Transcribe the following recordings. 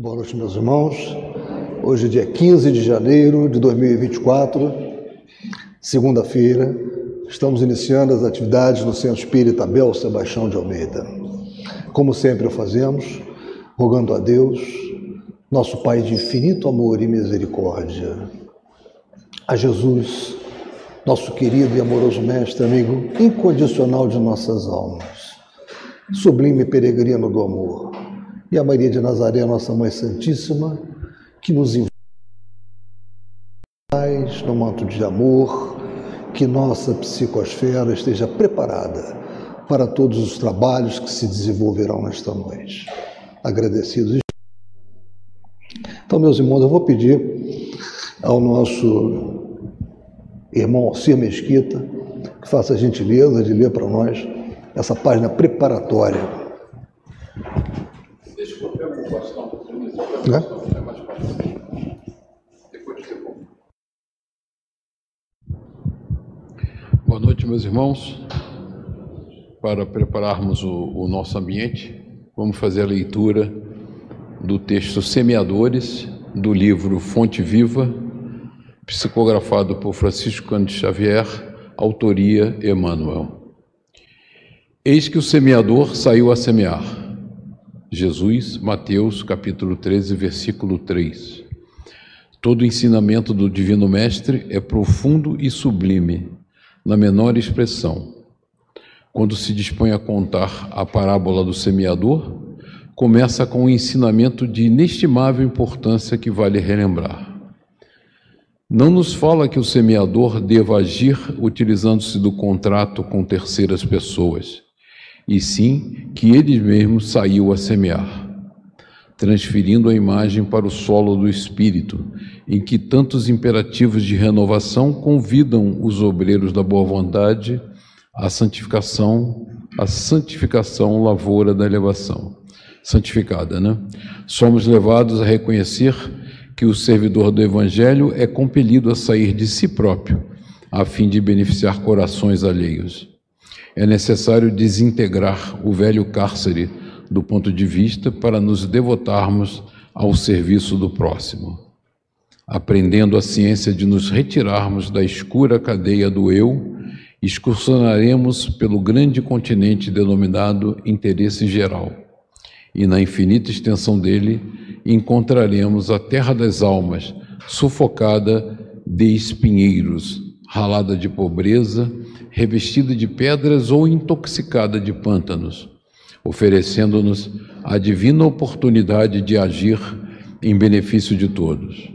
Boa noite, meus irmãos. Hoje é dia 15 de janeiro de 2024, segunda-feira. Estamos iniciando as atividades no Centro Espírita Abel Sebastião de Almeida. Como sempre o fazemos, rogando a Deus, nosso Pai de infinito amor e misericórdia, a Jesus, nosso querido e amoroso Mestre, amigo incondicional de nossas almas, sublime peregrino do amor, e a Maria de Nazaré, nossa Mãe Santíssima, que nos envolve no manto de amor, que nossa psicosfera esteja preparada para todos os trabalhos que se desenvolverão nesta noite. Agradecidos. Então, meus irmãos, eu vou pedir ao nosso irmão Alcir Mesquita que faça a gentileza de ler para nós essa página preparatória. Deixa eu pegar o bastão. É? Boa noite, meus irmãos. Para prepararmos o, o, nosso ambiente, vamos fazer a leitura do texto Semeadores, do livro Fonte Viva, psicografado por Francisco Cândido Xavier, autoria Emmanuel. Eis que o semeador saiu a semear. Jesus, Mateus, capítulo 13, versículo 3. Todo ensinamento do Divino Mestre é profundo e sublime na menor expressão. Quando se dispõe a contar a parábola do semeador, começa com um ensinamento de inestimável importância que vale relembrar. Não nos fala que o semeador deva agir utilizando-se do contrato com terceiras pessoas, e sim que ele mesmo saiu a semear transferindo a imagem para o solo do espírito, em que tantos imperativos de renovação convidam os obreiros da boa vontade à santificação, à santificação lavoura da elevação. Santificada, né? Somos levados a reconhecer que o servidor do evangelho é compelido a sair de si próprio, a fim de beneficiar corações alheios. É necessário desintegrar o velho cárcere do ponto de vista para nos devotarmos ao serviço do próximo, aprendendo a ciência de nos retirarmos da escura cadeia do eu, excursionaremos pelo grande continente denominado interesse geral, e na infinita extensão dele encontraremos a terra das almas, sufocada de espinheiros, ralada de pobreza, revestida de pedras ou intoxicada de pântanos oferecendo-nos a divina oportunidade de agir em benefício de todos.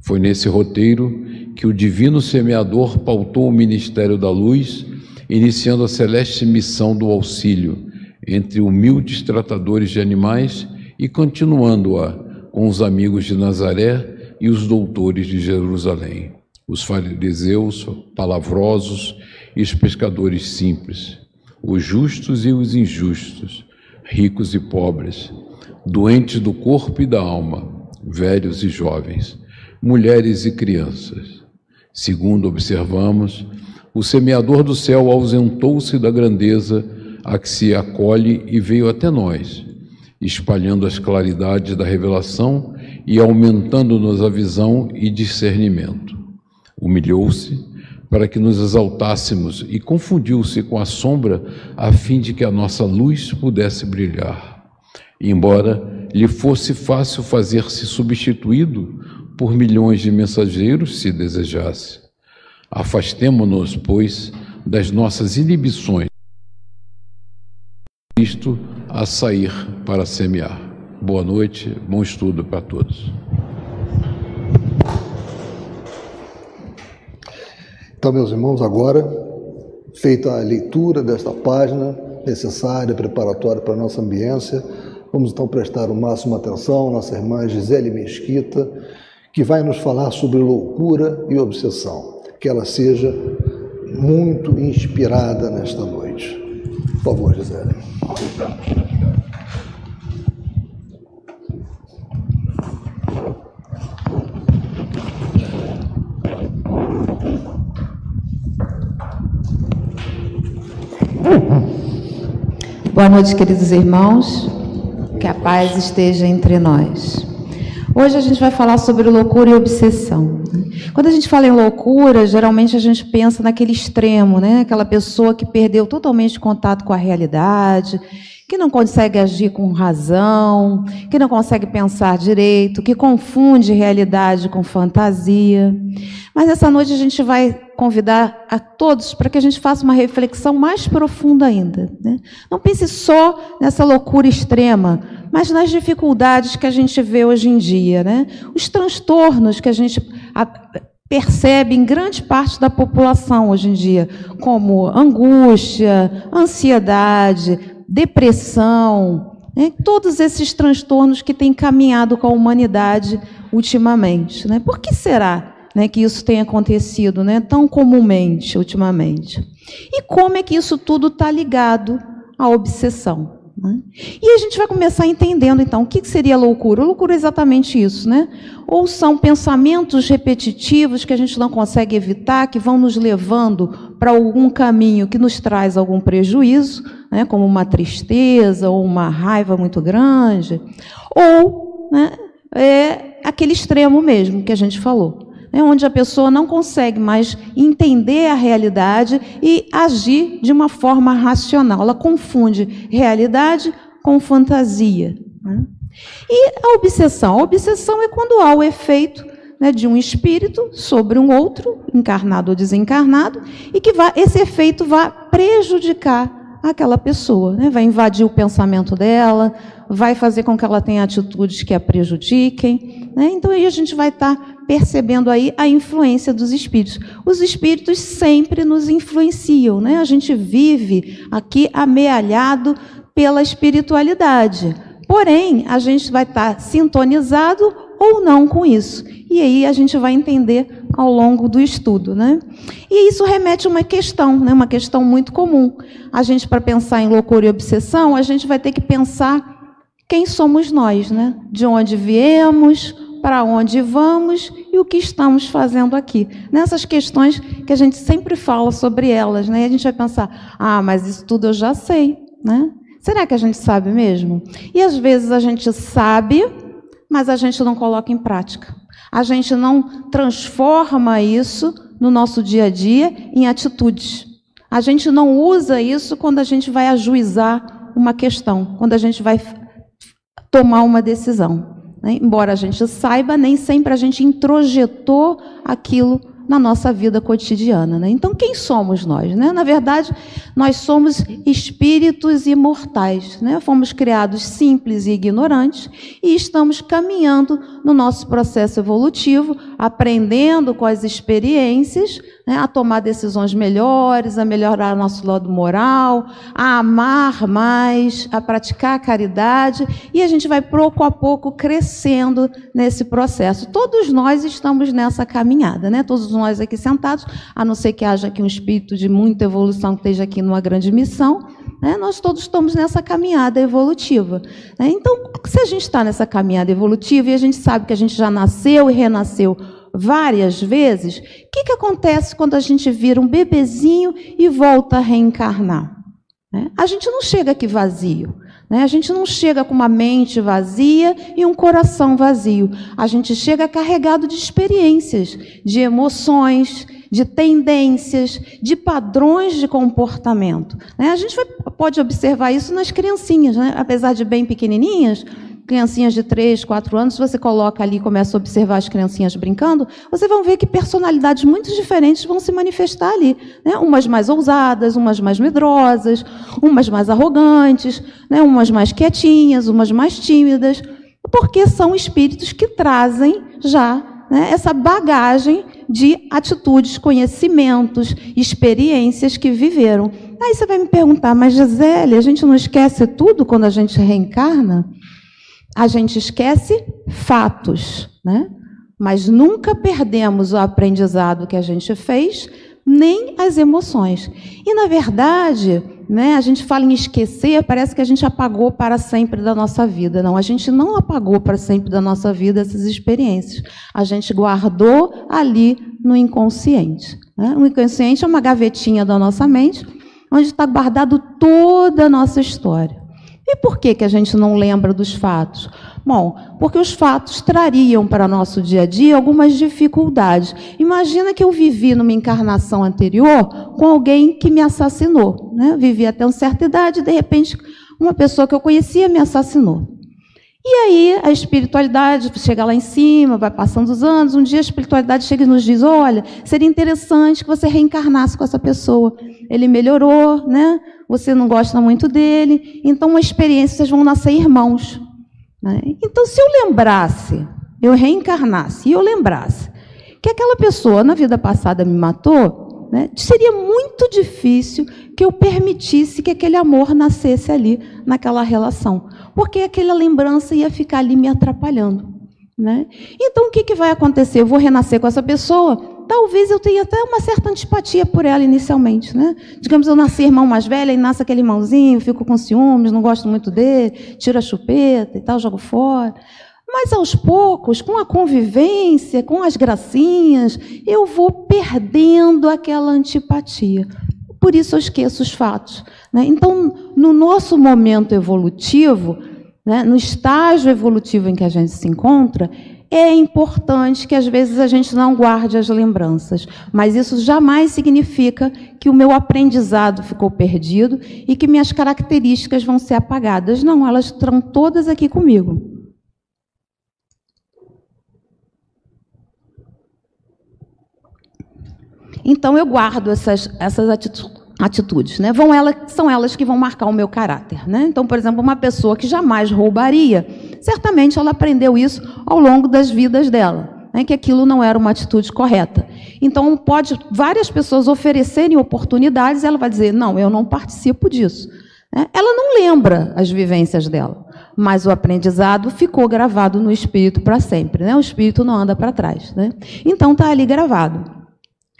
Foi nesse roteiro que o divino semeador pautou o ministério da luz, iniciando a celeste missão do auxílio entre humildes tratadores de animais e continuando-a com os amigos de Nazaré e os doutores de Jerusalém, os fariseus palavrosos e os pescadores simples os justos e os injustos, ricos e pobres, doentes do corpo e da alma, velhos e jovens, mulheres e crianças. Segundo observamos, o semeador do céu ausentou-se da grandeza a que se acolhe e veio até nós, espalhando as claridades da revelação e aumentando-nos a visão e discernimento. Humilhou-se para que nos exaltássemos e confundiu-se com a sombra a fim de que a nossa luz pudesse brilhar. Embora lhe fosse fácil fazer-se substituído por milhões de mensageiros, se desejasse. Afastemo-nos, pois, das nossas inibições, Cristo a sair para semear. Boa noite, bom estudo para todos. Então, meus irmãos, agora, feita a leitura desta página necessária, preparatória para a nossa ambiência, vamos então prestar o máximo atenção à nossa irmã Gisele Mesquita, que vai nos falar sobre loucura e obsessão. Que ela seja muito inspirada nesta noite. Por favor, Gisele. Boa noite, queridos irmãos. Que a paz esteja entre nós. Hoje a gente vai falar sobre loucura e obsessão. Quando a gente fala em loucura, geralmente a gente pensa naquele extremo, né? Aquela pessoa que perdeu totalmente contato com a realidade, que não consegue agir com razão, que não consegue pensar direito, que confunde realidade com fantasia. Mas essa noite a gente vai convidar a todos para que a gente faça uma reflexão mais profunda ainda. Né? Não pense só nessa loucura extrema, mas nas dificuldades que a gente vê hoje em dia, né? os transtornos que a gente percebe em grande parte da população hoje em dia, como angústia, ansiedade, depressão, né? todos esses transtornos que têm caminhado com a humanidade ultimamente. Né? Por que será né, que isso tem acontecido né, tão comumente ultimamente? E como é que isso tudo está ligado à obsessão? Né? E a gente vai começar entendendo, então, o que seria loucura? loucura é exatamente isso, né? Ou são pensamentos repetitivos que a gente não consegue evitar, que vão nos levando para algum caminho que nos traz algum prejuízo, né? como uma tristeza ou uma raiva muito grande, ou né, é aquele extremo mesmo que a gente falou né, onde a pessoa não consegue mais entender a realidade e agir de uma forma racional. Ela confunde realidade com fantasia. Né? E a obsessão? A obsessão é quando há o efeito né, de um espírito sobre um outro, encarnado ou desencarnado, e que esse efeito vai prejudicar aquela pessoa, né? vai invadir o pensamento dela, vai fazer com que ela tenha atitudes que a prejudiquem. Né? Então aí a gente vai estar tá percebendo aí a influência dos espíritos. Os espíritos sempre nos influenciam, né? A gente vive aqui amealhado pela espiritualidade. Porém, a gente vai estar sintonizado ou não com isso. E aí a gente vai entender ao longo do estudo, né? E isso remete a uma questão, né? Uma questão muito comum. A gente para pensar em loucura e obsessão, a gente vai ter que pensar quem somos nós, né? De onde viemos, para onde vamos e o que estamos fazendo aqui. Nessas questões que a gente sempre fala sobre elas, né? E a gente vai pensar: "Ah, mas isso tudo eu já sei", né? Será que a gente sabe mesmo? E às vezes a gente sabe, mas a gente não coloca em prática. A gente não transforma isso no nosso dia a dia em atitudes. A gente não usa isso quando a gente vai ajuizar uma questão, quando a gente vai tomar uma decisão. Né? Embora a gente saiba, nem sempre a gente introjetou aquilo na nossa vida cotidiana. Né? Então, quem somos nós? Né? Na verdade, nós somos espíritos imortais. Né? Fomos criados simples e ignorantes e estamos caminhando no nosso processo evolutivo, aprendendo com as experiências né, a tomar decisões melhores, a melhorar nosso lado moral, a amar mais, a praticar a caridade, e a gente vai pouco a pouco crescendo nesse processo. Todos nós estamos nessa caminhada, né? Todos nós aqui sentados, a não ser que haja aqui um espírito de muita evolução que esteja aqui numa grande missão, né? Nós todos estamos nessa caminhada evolutiva. Né? Então, se a gente está nessa caminhada evolutiva e a gente sabe que a gente já nasceu e renasceu várias vezes, o que, que acontece quando a gente vira um bebezinho e volta a reencarnar? Né? A gente não chega aqui vazio. Né? A gente não chega com uma mente vazia e um coração vazio. A gente chega carregado de experiências, de emoções, de tendências, de padrões de comportamento. Né? A gente vai, pode observar isso nas criancinhas, né? apesar de bem pequenininhas, criancinhas de 3, 4 anos, você coloca ali e começa a observar as criancinhas brincando, você vai ver que personalidades muito diferentes vão se manifestar ali. Né? Umas mais ousadas, umas mais medrosas, umas mais arrogantes, né? umas mais quietinhas, umas mais tímidas, porque são espíritos que trazem já né, essa bagagem de atitudes, conhecimentos, experiências que viveram. Aí você vai me perguntar, mas Gisele, a gente não esquece tudo quando a gente reencarna? A gente esquece fatos, né? Mas nunca perdemos o aprendizado que a gente fez, nem as emoções. E na verdade, né, a gente fala em esquecer, parece que a gente apagou para sempre da nossa vida. Não, a gente não apagou para sempre da nossa vida essas experiências. A gente guardou ali no inconsciente. Né? O inconsciente é uma gavetinha da nossa mente, onde está guardado toda a nossa história. E por que, que a gente não lembra dos fatos? Bom, porque os fatos trariam para nosso dia a dia algumas dificuldades. Imagina que eu vivi numa encarnação anterior com alguém que me assassinou. Né? Vivi até uma certa idade, de repente, uma pessoa que eu conhecia me assassinou. E aí a espiritualidade chega lá em cima, vai passando os anos, um dia a espiritualidade chega e nos diz: olha, seria interessante que você reencarnasse com essa pessoa. Ele melhorou, né? Você não gosta muito dele, então uma experiência, vocês vão nascer irmãos. Né? Então, se eu lembrasse, eu reencarnasse e eu lembrasse que aquela pessoa na vida passada me matou, né? seria muito difícil que eu permitisse que aquele amor nascesse ali naquela relação porque aquela lembrança ia ficar ali me atrapalhando. Né? Então, o que, que vai acontecer? Eu vou renascer com essa pessoa? Talvez eu tenha até uma certa antipatia por ela inicialmente. Né? Digamos, eu nasci irmão mais velho, e nasce aquele irmãozinho, fico com ciúmes, não gosto muito dele, tiro a chupeta e tal, jogo fora. Mas aos poucos, com a convivência, com as gracinhas, eu vou perdendo aquela antipatia. Por isso eu esqueço os fatos. Né? Então, no nosso momento evolutivo, né, no estágio evolutivo em que a gente se encontra, é importante que às vezes a gente não guarde as lembranças, mas isso jamais significa que o meu aprendizado ficou perdido e que minhas características vão ser apagadas. Não, elas estão todas aqui comigo. Então eu guardo essas, essas atitudes atitudes, né? Vão elas, são elas que vão marcar o meu caráter, né? Então, por exemplo, uma pessoa que jamais roubaria, certamente ela aprendeu isso ao longo das vidas dela, né? Que aquilo não era uma atitude correta. Então, pode várias pessoas oferecerem oportunidades, ela vai dizer: não, eu não participo disso. Né? Ela não lembra as vivências dela, mas o aprendizado ficou gravado no espírito para sempre, né? O espírito não anda para trás, né? Então, está ali gravado.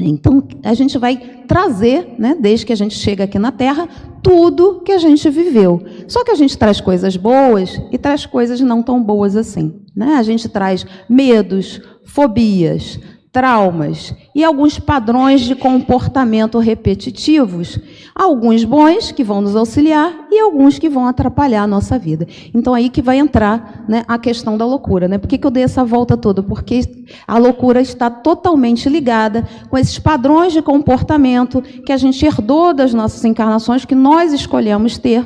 Então, a gente vai trazer, né, desde que a gente chega aqui na Terra, tudo que a gente viveu. Só que a gente traz coisas boas e traz coisas não tão boas assim. Né? A gente traz medos, fobias, traumas e alguns padrões de comportamento repetitivos, alguns bons que vão nos auxiliar e alguns que vão atrapalhar a nossa vida. Então aí que vai entrar né, a questão da loucura. Né? Por que, que eu dei essa volta toda? Porque a loucura está totalmente ligada com esses padrões de comportamento que a gente herdou das nossas encarnações, que nós escolhemos ter,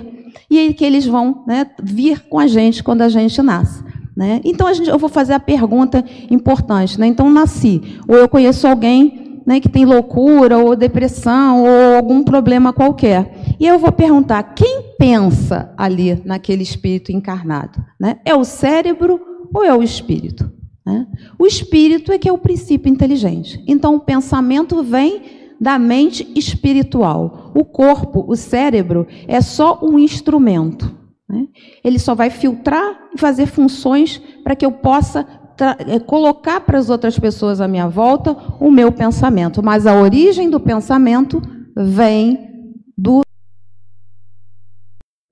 e que eles vão né, vir com a gente quando a gente nasce. Né? Então, gente, eu vou fazer a pergunta importante. Né? Então, nasci, ou eu conheço alguém né, que tem loucura, ou depressão, ou algum problema qualquer. E eu vou perguntar: quem pensa ali naquele espírito encarnado? Né? É o cérebro ou é o espírito? Né? O espírito é que é o princípio inteligente. Então, o pensamento vem da mente espiritual. O corpo, o cérebro, é só um instrumento. Né? Ele só vai filtrar e fazer funções para que eu possa eh, colocar para as outras pessoas à minha volta o meu pensamento. Mas a origem do pensamento vem do ou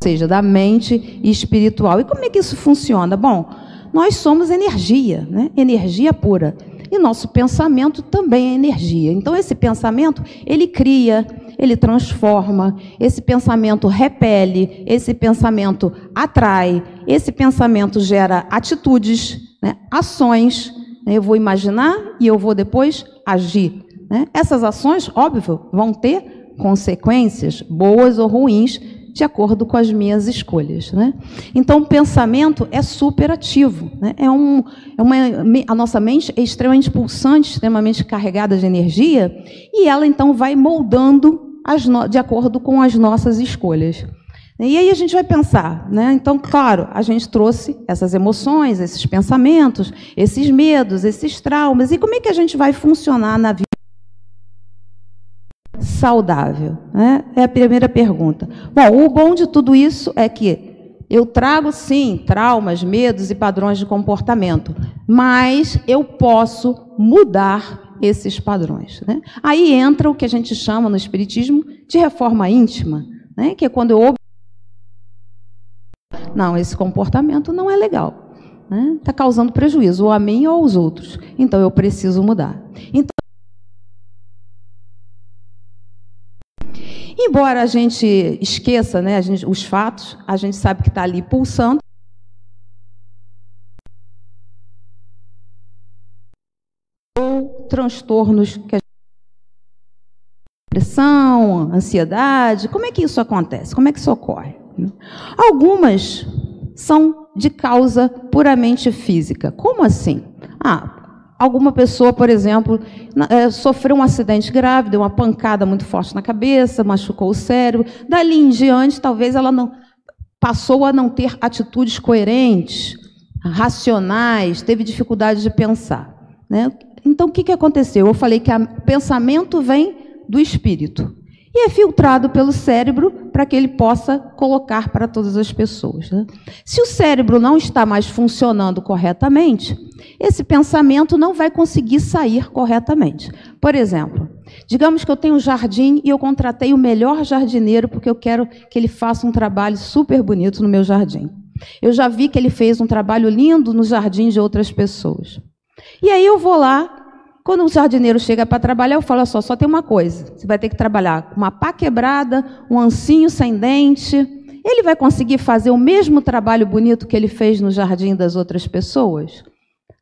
seja, da mente espiritual. E como é que isso funciona? Bom, nós somos energia, né? energia pura. E nosso pensamento também é energia. Então, esse pensamento, ele cria, ele transforma, esse pensamento repele, esse pensamento atrai, esse pensamento gera atitudes, né, ações. Né, eu vou imaginar e eu vou depois agir. Né? Essas ações, óbvio, vão ter consequências, boas ou ruins, de acordo com as minhas escolhas. Né? Então, o pensamento é superativo. Né? É um, é uma, a nossa mente é extremamente pulsante, extremamente carregada de energia, e ela então vai moldando no... de acordo com as nossas escolhas. E aí a gente vai pensar, né? Então, claro, a gente trouxe essas emoções, esses pensamentos, esses medos, esses traumas. E como é que a gente vai funcionar na vida saudável? Né? É a primeira pergunta. Bom, o bom de tudo isso é que eu trago sim traumas, medos e padrões de comportamento, mas eu posso mudar esses padrões. Né? Aí entra o que a gente chama no Espiritismo de reforma íntima, né? que é quando eu. Não, esse comportamento não é legal. Está né? Tá causando prejuízo, ou a mim ou aos outros. Então eu preciso mudar. Então, embora a gente esqueça né, gente, os fatos, a gente sabe que está ali pulsando. Ou transtornos que a depressão, ansiedade, como é que isso acontece? Como é que isso ocorre? Algumas são de causa puramente física. Como assim? Ah, alguma pessoa, por exemplo, é, sofreu um acidente grave, deu uma pancada muito forte na cabeça, machucou o cérebro. Dali em diante, talvez ela não passou a não ter atitudes coerentes, racionais, teve dificuldade de pensar. Né? Então, o que, que aconteceu? Eu falei que o pensamento vem do espírito e é filtrado pelo cérebro para que ele possa colocar para todas as pessoas. Né? Se o cérebro não está mais funcionando corretamente, esse pensamento não vai conseguir sair corretamente. Por exemplo, digamos que eu tenho um jardim e eu contratei o melhor jardineiro porque eu quero que ele faça um trabalho super bonito no meu jardim. Eu já vi que ele fez um trabalho lindo no jardim de outras pessoas. E aí eu vou lá quando o jardineiro chega para trabalhar, eu falo só, só tem uma coisa. Você vai ter que trabalhar com uma pá quebrada, um ancinho sem dente. Ele vai conseguir fazer o mesmo trabalho bonito que ele fez no jardim das outras pessoas?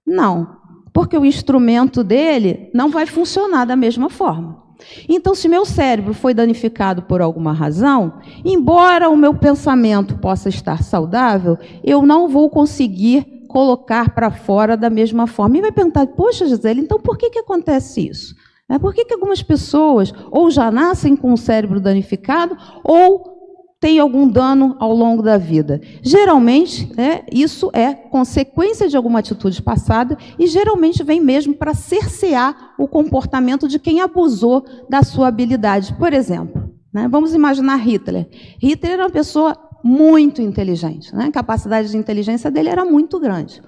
Não, porque o instrumento dele não vai funcionar da mesma forma. Então, se meu cérebro foi danificado por alguma razão, embora o meu pensamento possa estar saudável, eu não vou conseguir colocar para fora da mesma forma. E vai perguntar, poxa, Gisele, então por que, que acontece isso? É por que, que algumas pessoas ou já nascem com o cérebro danificado ou têm algum dano ao longo da vida? Geralmente, é, isso é consequência de alguma atitude passada e geralmente vem mesmo para cercear o comportamento de quem abusou da sua habilidade. Por exemplo, né, vamos imaginar Hitler. Hitler era uma pessoa muito inteligente. Né? A capacidade de inteligência dele era muito grande.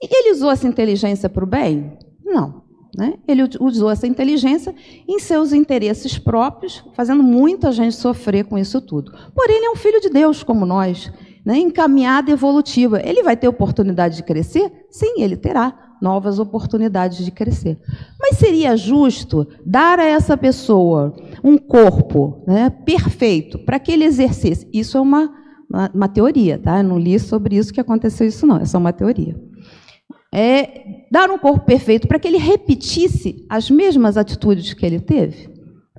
E ele usou essa inteligência para o bem? Não. Né? Ele usou essa inteligência em seus interesses próprios, fazendo muita gente sofrer com isso tudo. Porém, ele é um filho de Deus, como nós, né? encaminhada evolutiva. Ele vai ter oportunidade de crescer? Sim, ele terá novas oportunidades de crescer. Mas seria justo dar a essa pessoa um corpo né, perfeito para que ele exercesse? Isso é uma, uma, uma, teoria, tá? Eu não li sobre isso que aconteceu isso, não, é só uma teoria. É dar um corpo perfeito para que ele repetisse as mesmas atitudes que ele teve?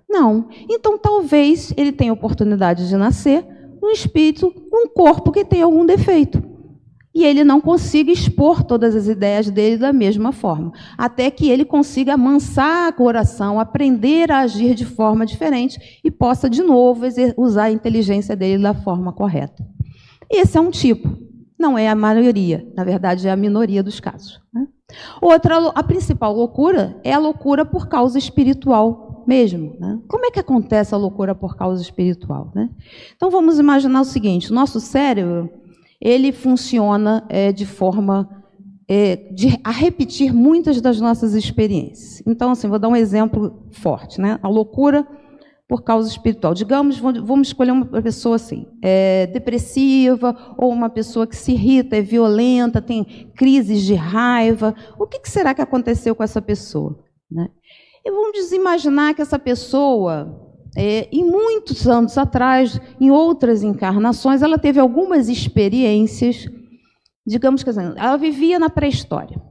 Não. Então, talvez ele tenha oportunidade de nascer um espírito, um corpo que tem algum defeito e ele não consiga expor todas as ideias dele da mesma forma, até que ele consiga amansar o coração, aprender a agir de forma diferente e possa de novo usar a inteligência dele da forma correta. Esse é um tipo, não é a maioria, na verdade é a minoria dos casos. Né? Outra, a principal loucura é a loucura por causa espiritual mesmo. Né? Como é que acontece a loucura por causa espiritual? Né? Então vamos imaginar o seguinte: nosso cérebro ele funciona é, de forma é, de, a repetir muitas das nossas experiências. Então, assim, vou dar um exemplo forte, né? A loucura por causa espiritual. Digamos, vamos escolher uma pessoa assim, é, depressiva, ou uma pessoa que se irrita, é violenta, tem crises de raiva. O que será que aconteceu com essa pessoa? Né? E vamos imaginar que essa pessoa é, muitos anos atrás, em outras encarnações, ela teve algumas experiências, digamos que assim, ela vivia na pré-história.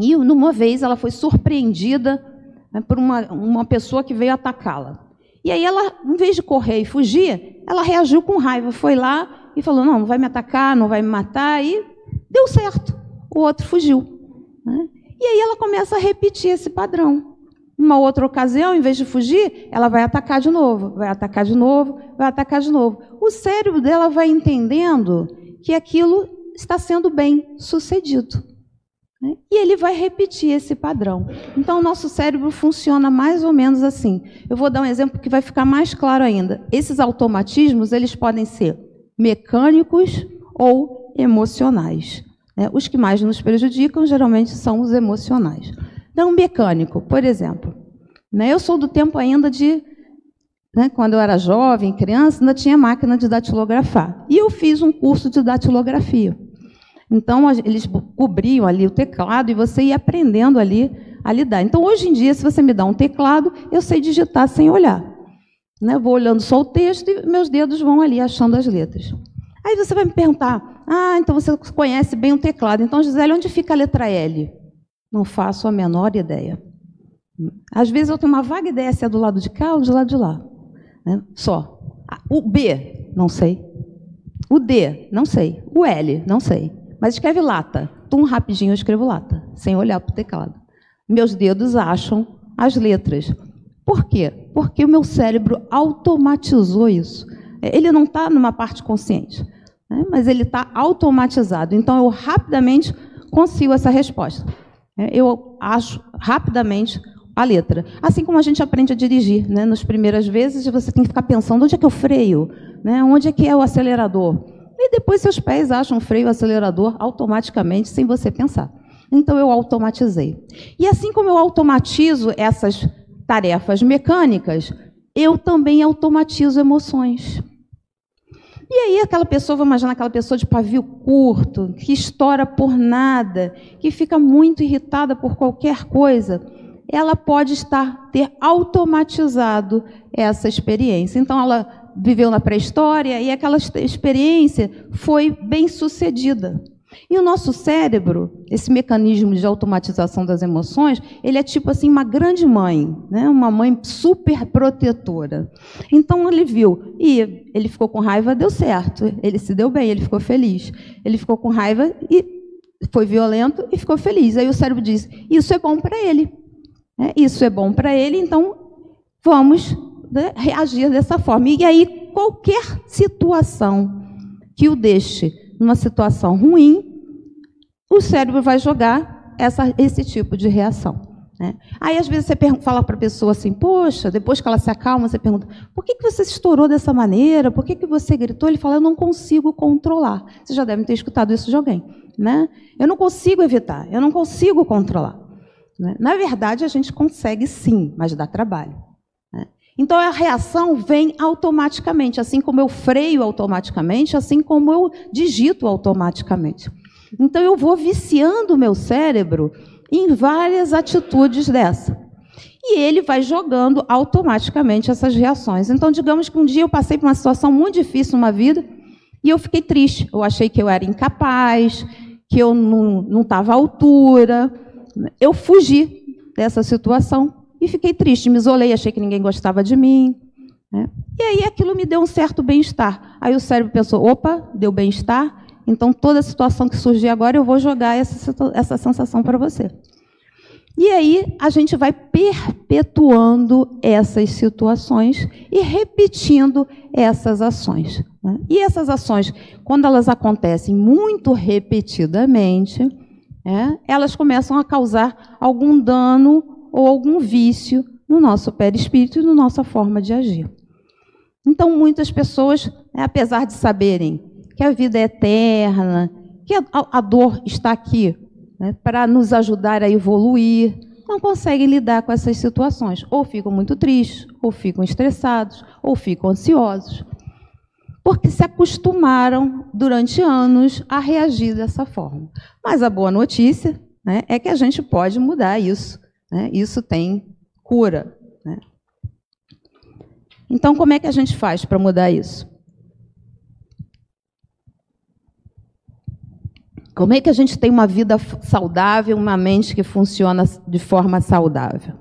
E numa vez ela foi surpreendida né, por uma, uma pessoa que veio atacá-la. E aí ela, em vez de correr e fugir, ela reagiu com raiva, foi lá e falou: não, não vai me atacar, não vai me matar, e deu certo. O outro fugiu. Né? E aí ela começa a repetir esse padrão. Numa outra ocasião, em vez de fugir, ela vai atacar de novo, vai atacar de novo, vai atacar de novo. O cérebro dela vai entendendo que aquilo está sendo bem sucedido. Né? E ele vai repetir esse padrão. Então, o nosso cérebro funciona mais ou menos assim. Eu vou dar um exemplo que vai ficar mais claro ainda. Esses automatismos, eles podem ser mecânicos ou emocionais. Né? Os que mais nos prejudicam, geralmente, são os emocionais. Então, um mecânico, por exemplo. Né, eu sou do tempo ainda de. Né, quando eu era jovem, criança, ainda tinha máquina de datilografar. E eu fiz um curso de datilografia. Então, eles cobriam ali o teclado e você ia aprendendo ali a lidar. Então, hoje em dia, se você me dá um teclado, eu sei digitar sem olhar. Né? Vou olhando só o texto e meus dedos vão ali achando as letras. Aí você vai me perguntar: ah, então você conhece bem o teclado. Então, Gisele, onde fica a letra L? Não faço a menor ideia. Às vezes eu tenho uma vaga ideia se é do lado de cá ou do lado de lá. Né? Só. O B, não sei. O D, não sei. O L, não sei. Mas escreve lata. Tum, rapidinho eu escrevo lata, sem olhar para o teclado. Meus dedos acham as letras. Por quê? Porque o meu cérebro automatizou isso. Ele não está numa parte consciente, né? mas ele está automatizado. Então eu rapidamente consigo essa resposta. É, eu acho rapidamente a letra. Assim como a gente aprende a dirigir, né? Nas primeiras vezes você tem que ficar pensando onde é que eu freio, né? Onde é que é o acelerador? E depois seus pés acham freio acelerador automaticamente, sem você pensar. Então eu automatizei. E assim como eu automatizo essas tarefas mecânicas, eu também automatizo emoções. E aí aquela pessoa, vou imaginar aquela pessoa de pavio curto, que estoura por nada, que fica muito irritada por qualquer coisa ela pode estar ter automatizado essa experiência. Então ela viveu na pré-história e aquela experiência foi bem sucedida. E o nosso cérebro, esse mecanismo de automatização das emoções, ele é tipo assim uma grande mãe, né? uma mãe super protetora. Então ele viu, e ele ficou com raiva, deu certo. Ele se deu bem, ele ficou feliz. Ele ficou com raiva e foi violento e ficou feliz. Aí o cérebro diz: Isso é bom para ele. Né? Isso é bom para ele, então vamos né, reagir dessa forma. E aí, qualquer situação que o deixe numa situação ruim, o cérebro vai jogar essa, esse tipo de reação. Né? Aí, às vezes, você fala para a pessoa assim, poxa, depois que ela se acalma, você pergunta, por que, que você se estourou dessa maneira? Por que, que você gritou? Ele fala, eu não consigo controlar. Vocês já devem ter escutado isso de alguém. Né? Eu não consigo evitar, eu não consigo controlar. Né? Na verdade, a gente consegue sim, mas dá trabalho. Então a reação vem automaticamente, assim como eu freio automaticamente, assim como eu digito automaticamente. Então eu vou viciando o meu cérebro em várias atitudes dessa. E ele vai jogando automaticamente essas reações. Então, digamos que um dia eu passei por uma situação muito difícil numa vida e eu fiquei triste. Eu achei que eu era incapaz, que eu não estava à altura, eu fugi dessa situação e fiquei triste, me isolei, achei que ninguém gostava de mim. Né? E aí aquilo me deu um certo bem-estar. Aí o cérebro pensou: opa, deu bem-estar, então toda situação que surgir agora eu vou jogar essa, essa sensação para você. E aí a gente vai perpetuando essas situações e repetindo essas ações. Né? E essas ações, quando elas acontecem muito repetidamente, é, elas começam a causar algum dano ou algum vício no nosso perispírito e na nossa forma de agir. Então, muitas pessoas, né, apesar de saberem que a vida é eterna, que a, a dor está aqui né, para nos ajudar a evoluir, não conseguem lidar com essas situações. Ou ficam muito tristes, ou ficam estressados, ou ficam ansiosos porque se acostumaram durante anos a reagir dessa forma. Mas a boa notícia né, é que a gente pode mudar isso. Né? Isso tem cura. Né? Então, como é que a gente faz para mudar isso? Como é que a gente tem uma vida saudável, uma mente que funciona de forma saudável?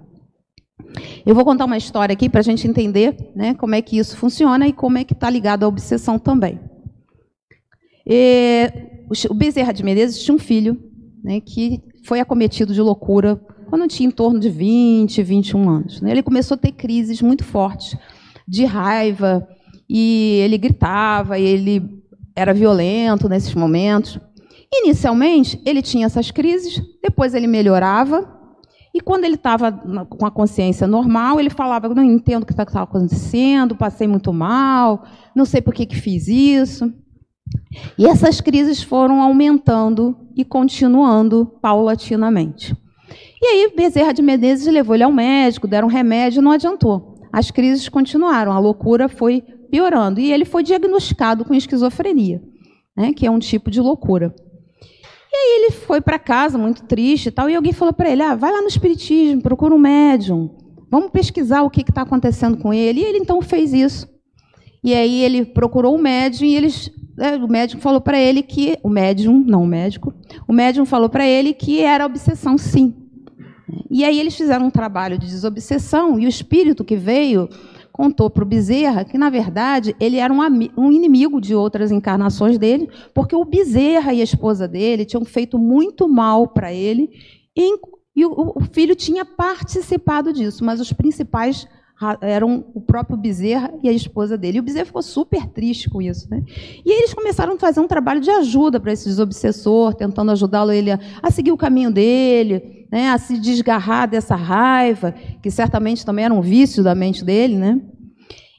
Eu vou contar uma história aqui para a gente entender né, como é que isso funciona e como é que está ligado à obsessão também. E, o Bezerra de Menezes tinha um filho né, que foi acometido de loucura quando tinha em torno de 20, 21 anos. Né? Ele começou a ter crises muito fortes de raiva e ele gritava, e ele era violento nesses momentos. Inicialmente, ele tinha essas crises, depois ele melhorava, e quando ele estava com a consciência normal, ele falava: não entendo o que está tá acontecendo, passei muito mal, não sei por que, que fiz isso. E essas crises foram aumentando e continuando paulatinamente. E aí Bezerra de Menezes levou ele ao médico, deram remédio, não adiantou. As crises continuaram, a loucura foi piorando. E ele foi diagnosticado com esquizofrenia, né, que é um tipo de loucura. E aí ele foi para casa muito triste e tal, e alguém falou para ele: ah, vai lá no espiritismo, procura um médium. Vamos pesquisar o que está acontecendo com ele. E ele então fez isso. E aí ele procurou o médium e eles, é, o médium falou para ele que o médium, não o médico, o médium falou para ele que era obsessão, sim. E aí eles fizeram um trabalho de desobsessão e o espírito que veio contou para o Bezerra que, na verdade, ele era um, um, inimigo de outras encarnações dele, porque o Bezerra e a esposa dele tinham feito muito mal para ele, e, e o, o, filho tinha participado disso, mas os principais eram o próprio Bezerra e a esposa dele. E o Bezerra ficou super triste com isso. Né? E eles começaram a fazer um trabalho de ajuda para esse desobsessor, tentando ajudá-lo ele a, a seguir o caminho dele, né, a se desgarrar dessa raiva, que certamente também era um vício da mente dele, né?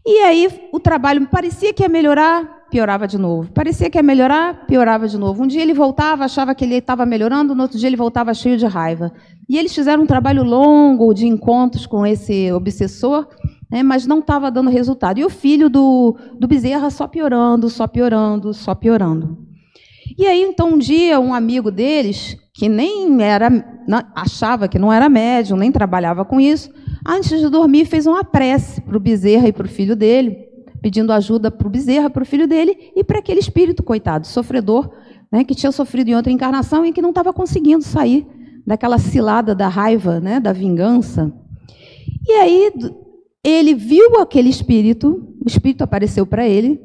E aí o trabalho parecia que ia melhorar, piorava de novo. Parecia que ia melhorar, piorava de novo. Um dia ele voltava, achava que ele estava melhorando, no outro dia ele voltava cheio de raiva. E eles fizeram um trabalho longo de encontros com esse obsessor, né, mas não estava dando resultado. E o filho do, do Bezerra só piorando, só piorando, só piorando. E aí, então, um dia, um amigo deles, que nem era, achava que não era médium, nem trabalhava com isso, antes de dormir fez uma prece para o Bezerra e para o filho dele, pedindo ajuda para o Bezerra, para o filho dele e para aquele espírito, coitado, sofredor, né, que tinha sofrido em outra encarnação e que não estava conseguindo sair daquela cilada da raiva, né, da vingança. E aí ele viu aquele espírito, o espírito apareceu para ele,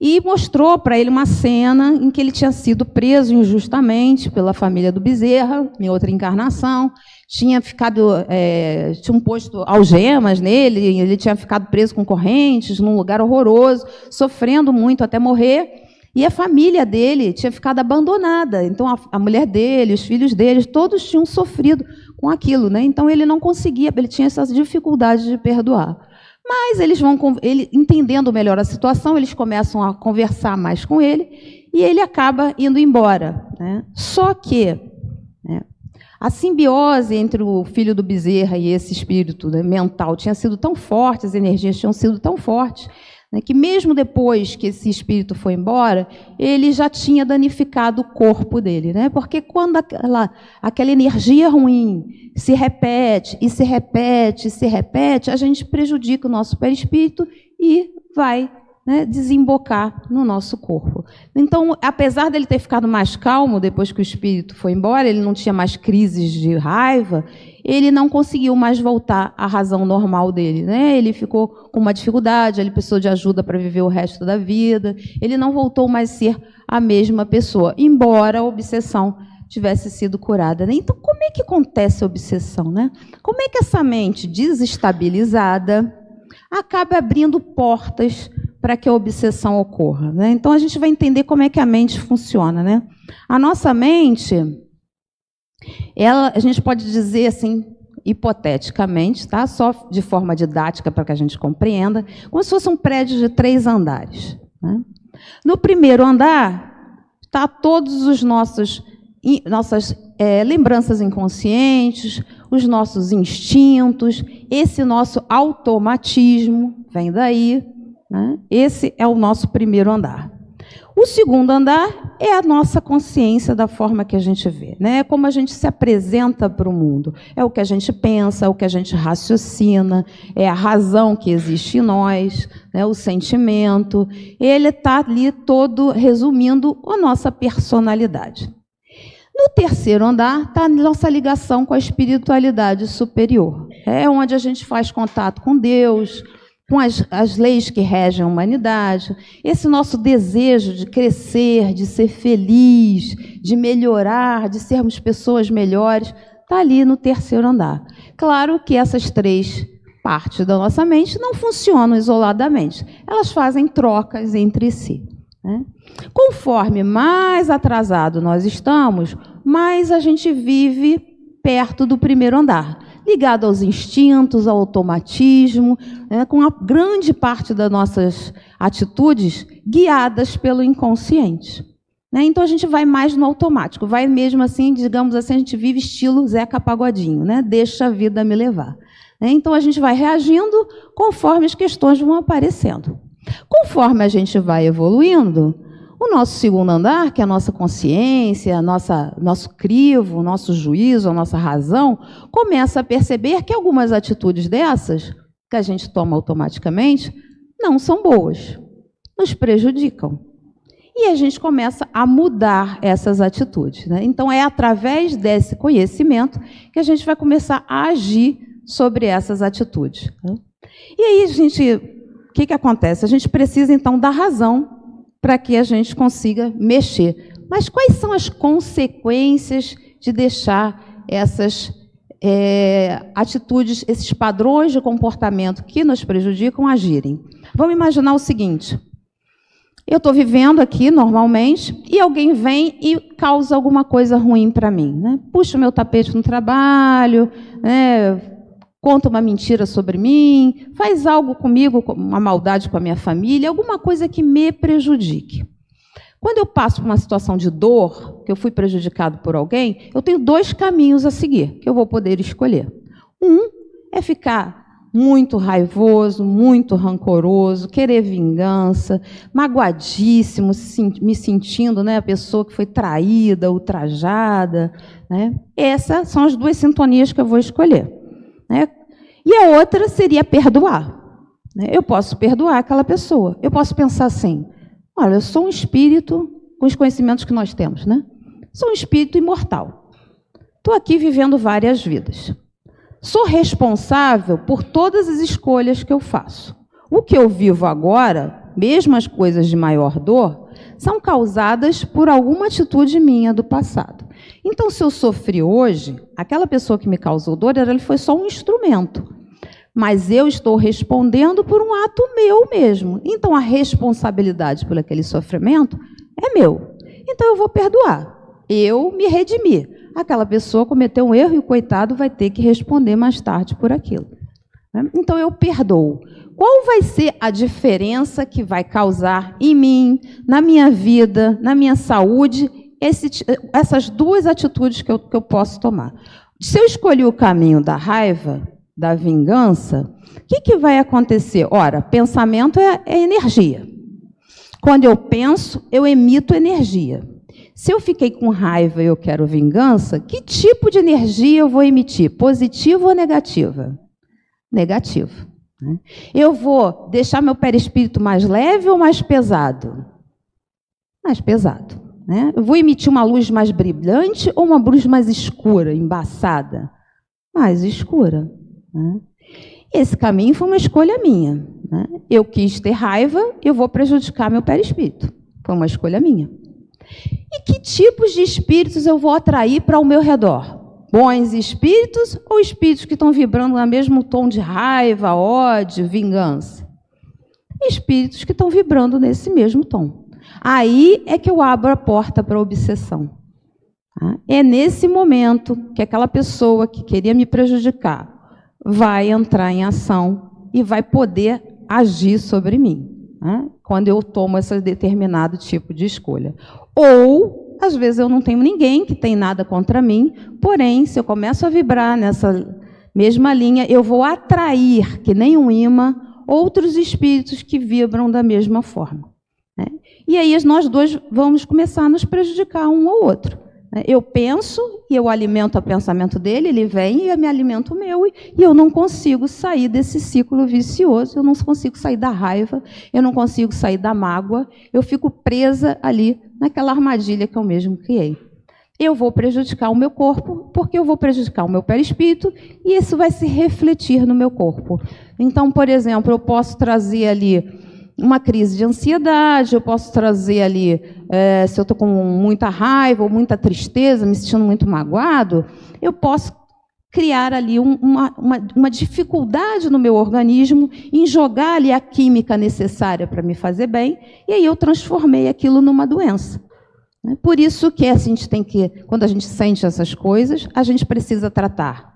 e mostrou para ele uma cena em que ele tinha sido preso injustamente pela família do Bezerra, em outra encarnação, tinha ficado, é, tinham posto algemas nele, ele tinha ficado preso com correntes, num lugar horroroso, sofrendo muito até morrer, e a família dele tinha ficado abandonada. Então a, a mulher dele, os filhos dele, todos tinham sofrido com aquilo, né? Então ele não conseguia, ele tinha essa dificuldade de perdoar. Mas eles vão, ele, entendendo melhor a situação, eles começam a conversar mais com ele e ele acaba indo embora. Né? Só que a simbiose entre o filho do Bezerra e esse espírito né, mental tinha sido tão forte, as energias tinham sido tão fortes, né, que mesmo depois que esse espírito foi embora, ele já tinha danificado o corpo dele, né? Porque quando aquela, aquela energia ruim se repete e se repete e se repete, a gente prejudica o nosso perispírito e vai né, desembocar no nosso corpo. Então, apesar dele ter ficado mais calmo depois que o espírito foi embora, ele não tinha mais crises de raiva, ele não conseguiu mais voltar à razão normal dele. Né? Ele ficou com uma dificuldade, ele precisou de ajuda para viver o resto da vida, ele não voltou mais a ser a mesma pessoa, embora a obsessão tivesse sido curada. Né? Então, como é que acontece a obsessão? Né? Como é que essa mente desestabilizada acaba abrindo portas para que a obsessão ocorra? Né? Então, a gente vai entender como é que a mente funciona. Né? A nossa mente ela, a gente pode dizer assim, hipoteticamente, tá? só de forma didática para que a gente compreenda, como se fosse um prédio de três andares. Né? No primeiro andar está todos os nossos nossas é, lembranças inconscientes, os nossos instintos, esse nosso automatismo vem daí. Né? Esse é o nosso primeiro andar. O segundo andar é a nossa consciência da forma que a gente vê, né? É como a gente se apresenta para o mundo. É o que a gente pensa, é o que a gente raciocina, é a razão que existe em nós, né? o sentimento. Ele está ali todo resumindo a nossa personalidade. No terceiro andar está a nossa ligação com a espiritualidade superior. É onde a gente faz contato com Deus, com as, as leis que regem a humanidade, esse nosso desejo de crescer, de ser feliz, de melhorar, de sermos pessoas melhores, está ali no terceiro andar. Claro que essas três partes da nossa mente não funcionam isoladamente, elas fazem trocas entre si. Né? Conforme mais atrasado nós estamos, mais a gente vive perto do primeiro andar ligado aos instintos, ao automatismo, né, com a grande parte das nossas atitudes guiadas pelo inconsciente. Né? Então a gente vai mais no automático, vai mesmo assim, digamos assim, a gente vive estilo Zeca Pagodinho, né? deixa a vida me levar. Né? Então a gente vai reagindo conforme as questões vão aparecendo. Conforme a gente vai evoluindo, O nosso segundo andar, que é a nossa consciência, a nossa, nosso crivo, nosso juízo, a nossa razão, começa a perceber que algumas atitudes dessas, que a gente toma automaticamente, não são boas, nos prejudicam. E a gente começa a mudar essas atitudes. Né? Então, é através desse conhecimento que a gente vai começar a agir sobre essas atitudes. Né? E aí, a gente, o que, que acontece? A gente precisa, então, da razão para que a gente consiga mexer. Mas quais são as consequências de deixar essas é, atitudes, esses padrões de comportamento que nos prejudicam agirem? Vamos imaginar o seguinte: eu estou vivendo aqui normalmente e alguém vem e causa alguma coisa ruim para mim. Né? Puxa o meu tapete no trabalho, né? Conta uma mentira sobre mim, faz algo comigo, uma maldade com a minha família, alguma coisa que me prejudique. Quando eu passo por uma situação de dor, que eu fui prejudicado por alguém, eu tenho dois caminhos a seguir que eu vou poder escolher. Um é ficar muito raivoso, muito rancoroso, querer vingança, magoadíssimo, me sentindo né, a pessoa que foi traída, ultrajada. Né? Essas são as duas sintonias que eu vou escolher. Né? E a outra seria perdoar. Né? Eu posso perdoar aquela pessoa. Eu posso pensar assim: olha, eu sou um espírito com os conhecimentos que nós temos, né? Sou um espírito imortal. Estou aqui vivendo várias vidas. Sou responsável por todas as escolhas que eu faço. O que eu vivo agora, mesmo as coisas de maior dor, são causadas por alguma atitude minha do passado. Então, se eu sofri hoje, aquela pessoa que me causou dor, ela foi só um instrumento. Mas eu estou respondendo por um ato meu mesmo. Então, a responsabilidade por aquele sofrimento é meu. Então, eu vou perdoar. Eu me redimi. Aquela pessoa cometeu um erro e o coitado vai ter que responder mais tarde por aquilo. Né? Então, eu perdoo. Qual vai ser a diferença que vai causar em mim, na minha vida, na minha saúde esse, essas duas atitudes que eu, que eu posso tomar. Se eu escolhi o caminho da raiva, da vingança, o que, que vai acontecer? Ora, pensamento é, é energia. Quando eu penso, eu emito energia. Se eu fiquei com raiva e eu quero vingança, que tipo de energia eu vou emitir? Positiva ou negativa? Negativa. Né? Eu vou deixar meu perispírito mais leve ou mais pesado? Mais pesado. Né? Eu vou emitir uma luz mais brilhante ou uma luz mais escura, embaçada? Mais escura. Né? Esse caminho foi uma escolha minha. Né? Eu quis ter raiva, eu vou prejudicar meu perispírito. Foi uma escolha minha. E que tipos de espíritos eu vou atrair para o meu redor? Bons espíritos ou espíritos que estão vibrando no mesmo tom de raiva, ódio, vingança? Espíritos que estão vibrando nesse mesmo tom. Aí é que eu abro a porta para a obsessão. Tá? É nesse momento que aquela pessoa que queria me prejudicar vai entrar em ação e vai poder agir sobre mim, tá? quando eu tomo esse determinado tipo de escolha. Ou, às vezes, eu não tenho ninguém que tem nada contra mim, porém, se eu começo a vibrar nessa mesma linha, eu vou atrair, que nem um imã, outros espíritos que vibram da mesma forma. E aí nós dois vamos começar a nos prejudicar um ao outro. Né? Eu penso e eu alimento o pensamento dele, ele vem e eu me alimento o meu, e eu não consigo sair desse ciclo vicioso, eu não consigo sair da raiva, eu não consigo sair da mágoa, eu fico presa ali naquela armadilha que eu mesmo criei. Eu vou prejudicar o meu corpo, porque eu vou prejudicar o meu perispírito, e isso vai se refletir no meu corpo. Então, por exemplo, eu posso trazer ali uma crise de ansiedade, eu posso trazer ali, é, se eu estou com muita raiva ou muita tristeza, me sentindo muito magoado, eu posso criar ali um, uma, uma, uma, dificuldade no meu organismo em jogar ali a química necessária para me fazer bem, e aí eu transformei aquilo numa doença. Né? Por isso que a gente tem que, quando a gente sente essas coisas, a gente precisa tratar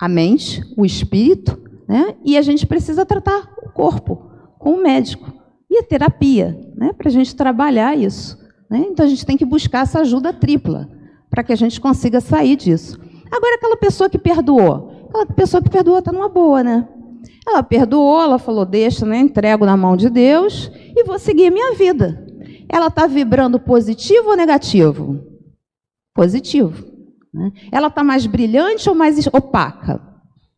a mente, o espírito, né? e a gente precisa tratar o corpo com o médico e a terapia, né, para a gente trabalhar isso. Né? Então a gente tem que buscar essa ajuda tripla para que a gente consiga sair disso. Agora, aquela pessoa que perdoou, aquela pessoa que perdoou está numa boa, né? Ela perdoou, ela falou: deixa, né, entrego na mão de Deus e vou seguir a minha vida. ela está vibrando positivo ou negativo? Positivo. Né? Ela está mais brilhante ou mais opaca?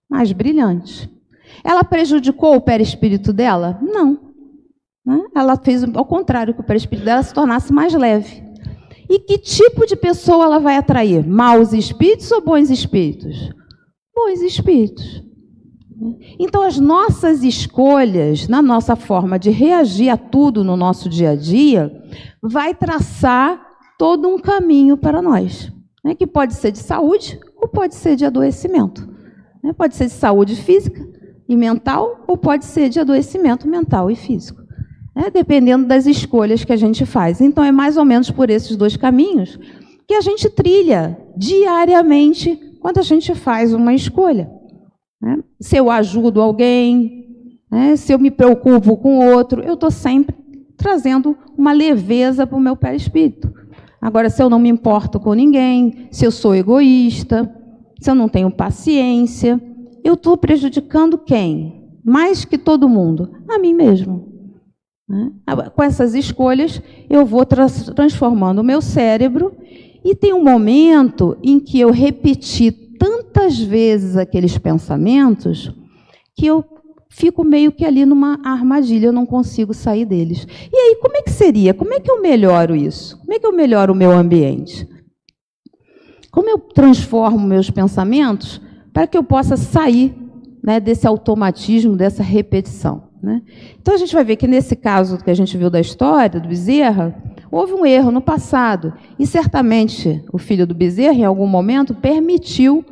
Mais brilhante. Ela prejudicou o perispírito dela? Não. Né? Ela fez ao contrário, que o perispírito dela se tornasse mais leve. E que tipo de pessoa ela vai atrair? Maus espíritos ou bons espíritos? Bons espíritos. Então, as nossas escolhas, na nossa forma de reagir a tudo no nosso dia a dia, vai traçar todo um caminho para nós, né? que pode ser de saúde ou pode ser de adoecimento. Né? Pode ser de saúde física e mental ou pode ser de adoecimento mental e físico, né? dependendo das escolhas que a gente faz. Então, é mais ou menos por esses dois caminhos que a gente trilha diariamente quando a gente faz uma escolha. Né? Se eu ajudo alguém, né? se eu me preocupo com o outro, eu estou sempre trazendo uma leveza para o meu perispírito. Agora, se eu não me importo com ninguém, se eu sou egoísta, se eu não tenho paciência, eu estou prejudicando quem? Mais que todo mundo? A mim mesmo. Né? Com essas escolhas, eu vou transformando o meu cérebro e tem um momento em que eu repeti tantas vezes aqueles pensamentos que eu fico meio que ali numa armadilha, eu não consigo sair deles. E aí, como é que seria? Como é que eu melhoro isso? Como é que eu melhoro o meu ambiente? Como eu transformo meus pensamentos para que eu possa sair né, desse automatismo, dessa repetição? Né? Então, a gente vai ver que nesse caso que a gente viu da história, do Bezerra, houve um erro no passado. E certamente o filho do Bezerra, em algum momento, permitiu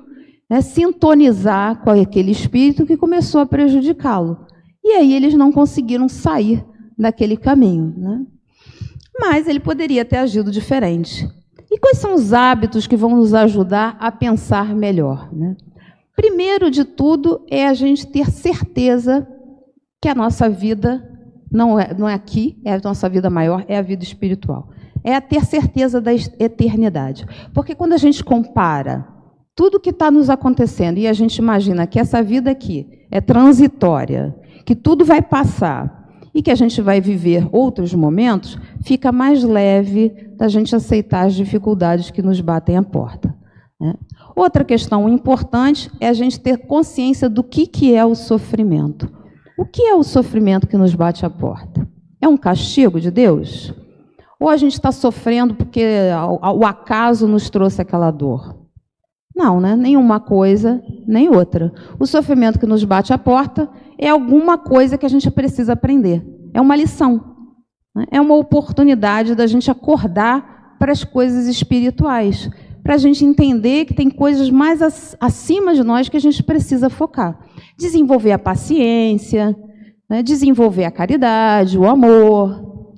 né, sintonizar com aquele espírito que começou a prejudicá-lo. E aí eles não conseguiram sair daquele caminho. Né? Mas ele poderia ter agido diferente. E quais são os hábitos que vão nos ajudar a pensar melhor? Né? Primeiro de tudo é a gente ter certeza que a nossa vida não é, não é aqui, é a nossa vida maior, é a vida espiritual. É a ter certeza da eternidade. Porque quando a gente compara tudo que está nos acontecendo e a gente imagina que essa vida aqui é transitória, que tudo vai passar e que a gente vai viver outros momentos, fica mais leve da gente aceitar as dificuldades que nos batem à porta. Né? Outra questão importante é a gente ter consciência do que, que é o sofrimento. O que é o sofrimento que nos bate à porta? É um castigo de Deus? Ou a gente está sofrendo porque o acaso nos trouxe aquela dor? Não, né? Nenhuma coisa, nem outra. O sofrimento que nos bate à porta é alguma coisa que a gente precisa aprender. É uma lição. Né? É uma oportunidade da gente acordar para as coisas espirituais, para a gente entender que tem coisas mais acima de nós que a gente precisa focar. Desenvolver a paciência, né? desenvolver a caridade, o amor.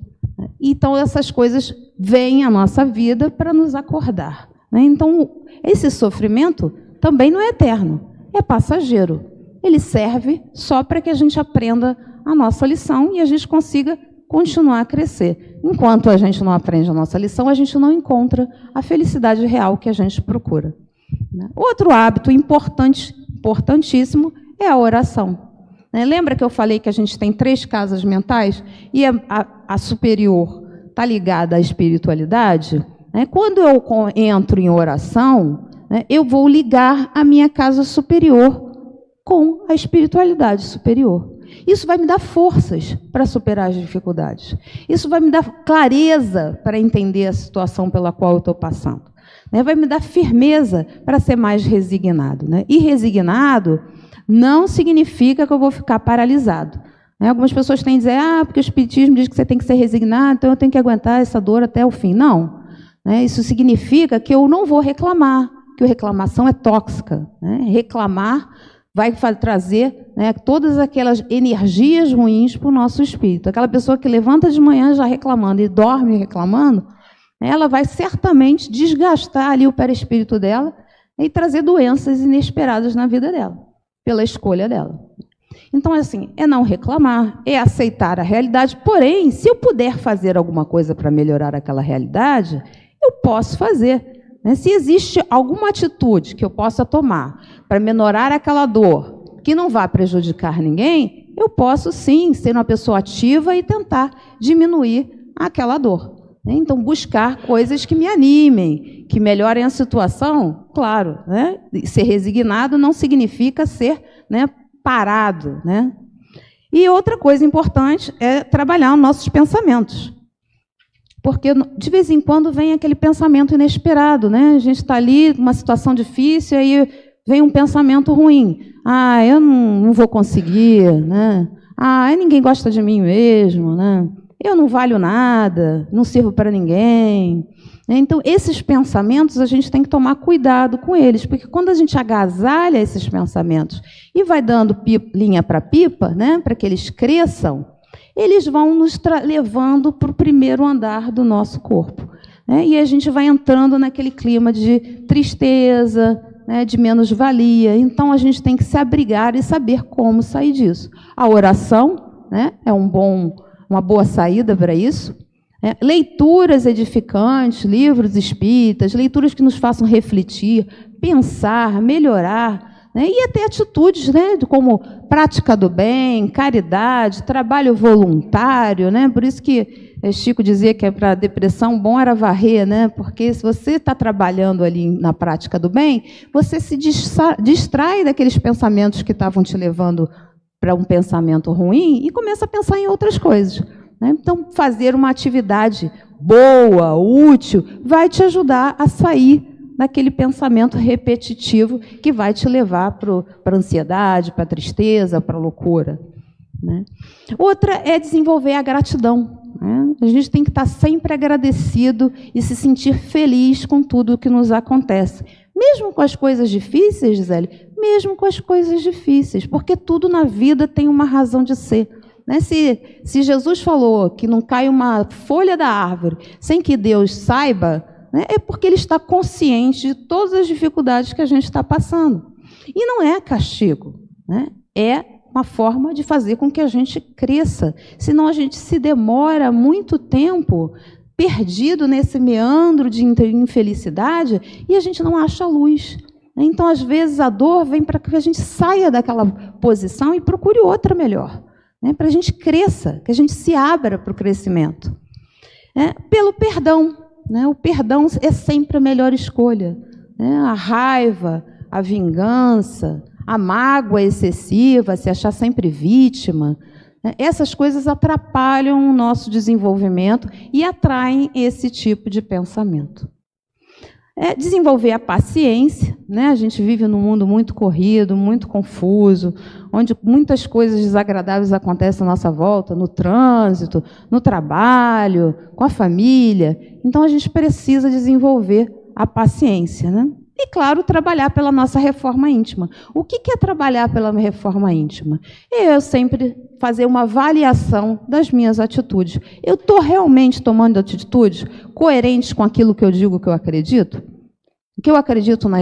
Então, essas coisas vêm à nossa vida para nos acordar. Né? Então, esse sofrimento também não é eterno, é passageiro. Ele serve só para que a gente aprenda a nossa lição e a gente consiga continuar a crescer. Enquanto a gente não aprende a nossa lição, a gente não encontra a felicidade real que a gente procura. Né? Outro hábito importante, importantíssimo é a oração. Né? Lembra que eu falei que a gente tem três casas mentais e a, a, a superior está ligada à espiritualidade? Né? Quando eu entro em oração, né, eu vou ligar a minha casa superior com a espiritualidade superior. Isso vai me dar forças para superar as dificuldades. Isso vai me dar clareza para entender a situação pela qual eu estou passando. Né? Vai me dar firmeza para ser mais resignado. Né? E resignado não significa que eu vou ficar paralisado. Né? Algumas pessoas têm a dizer, ah, porque o Espiritismo diz que você tem que ser resignado, então eu tenho que aguentar essa dor até o fim. Não. Né? Isso significa que eu não vou reclamar, que a reclamação é tóxica. Né? Reclamar vai trazer né, todas aquelas energias ruins para o nosso espírito. Aquela pessoa que levanta de manhã já reclamando e dorme reclamando, ela vai certamente desgastar ali o perispírito dela e trazer doenças inesperadas na vida dela, pela escolha dela. Então, assim, é não reclamar, é aceitar a realidade. Porém, se eu puder fazer alguma coisa para melhorar aquela realidade, eu posso fazer. Né? Se existe alguma atitude que eu possa tomar para menorar aquela dor, que não vá prejudicar ninguém, eu posso sim ser uma pessoa ativa e tentar diminuir àquela dor. Né? Então, buscar coisas que me animem, que melhorem a situação, claro. Né? Ser resignado não significa ser né, parado. Né? E outra coisa importante é trabalhar os nossos pensamentos. Porque de vez em quando vem aquele pensamento inesperado, né? A gente está ali numa situação difícil, aí vem um pensamento ruim. Ah, eu não, não vou conseguir, né? Ah, ninguém gosta de mim mesmo, né? Eu não valho nada, não sirvo para ninguém. Então, esses pensamentos a gente tem que tomar cuidado com eles, porque quando a gente agasalha esses pensamentos e vai dando linha para pipa, né, para que eles cresçam, eles vão nos levando para o primeiro andar do nosso corpo. Né, e a gente vai entrando naquele clima de tristeza, né, de menos-valia. Então, a gente tem que se abrigar e saber como sair disso. A oração né, é um bom uma boa saída para isso. É, leituras edificantes, livros espíritas, leituras que nos façam refletir, pensar, melhorar, né? e até atitudes né? como prática do bem, caridade, trabalho voluntário. Né? Por isso que é, Chico dizia que é para depressão bom era varrer, né? porque se você está trabalhando ali na prática do bem, você se distrai daqueles pensamentos que estavam te levando para um pensamento ruim e começa a pensar em outras coisas. Né? Então, fazer uma atividade boa, útil, vai te ajudar a sair daquele pensamento repetitivo que vai te levar para a ansiedade, para a tristeza, para a loucura. Né? Outra é desenvolver a gratidão. Né? A gente tem que estar sempre agradecido e se sentir feliz com tudo o que nos acontece. Mesmo com as coisas difíceis, Gisele, mesmo com as coisas difíceis, porque tudo na vida tem uma razão de ser. Né? Se, se Jesus falou que não cai uma folha da árvore sem que Deus saiba, né? é porque Ele está consciente de todas as dificuldades que a gente está passando. E não é castigo, né? é uma forma de fazer com que a gente cresça. Senão a gente se demora muito tempo perdido nesse meandro de infelicidade e a gente não acha luz. Então, às vezes, a dor vem para que a gente saia daquela posição e procure outra melhor, né? para a gente cresça, que a gente se abra para o crescimento. É, pelo perdão. Né? O perdão é sempre a melhor escolha. Né? A raiva, a vingança, a mágoa excessiva, se achar sempre vítima? Essas coisas atrapalham o nosso desenvolvimento e atraem esse tipo de pensamento. É desenvolver a paciência, né? A gente vive num mundo muito corrido, muito confuso, onde muitas coisas desagradáveis acontecem à nossa volta, no trânsito, no trabalho, com a família. Então a gente precisa desenvolver a paciência, né? E, claro, trabalhar pela nossa reforma íntima. O que é trabalhar pela reforma íntima? É eu sempre fazer uma avaliação das minhas atitudes. Eu estou realmente tomando atitudes coerentes com aquilo que eu digo que eu acredito? Que eu acredito na,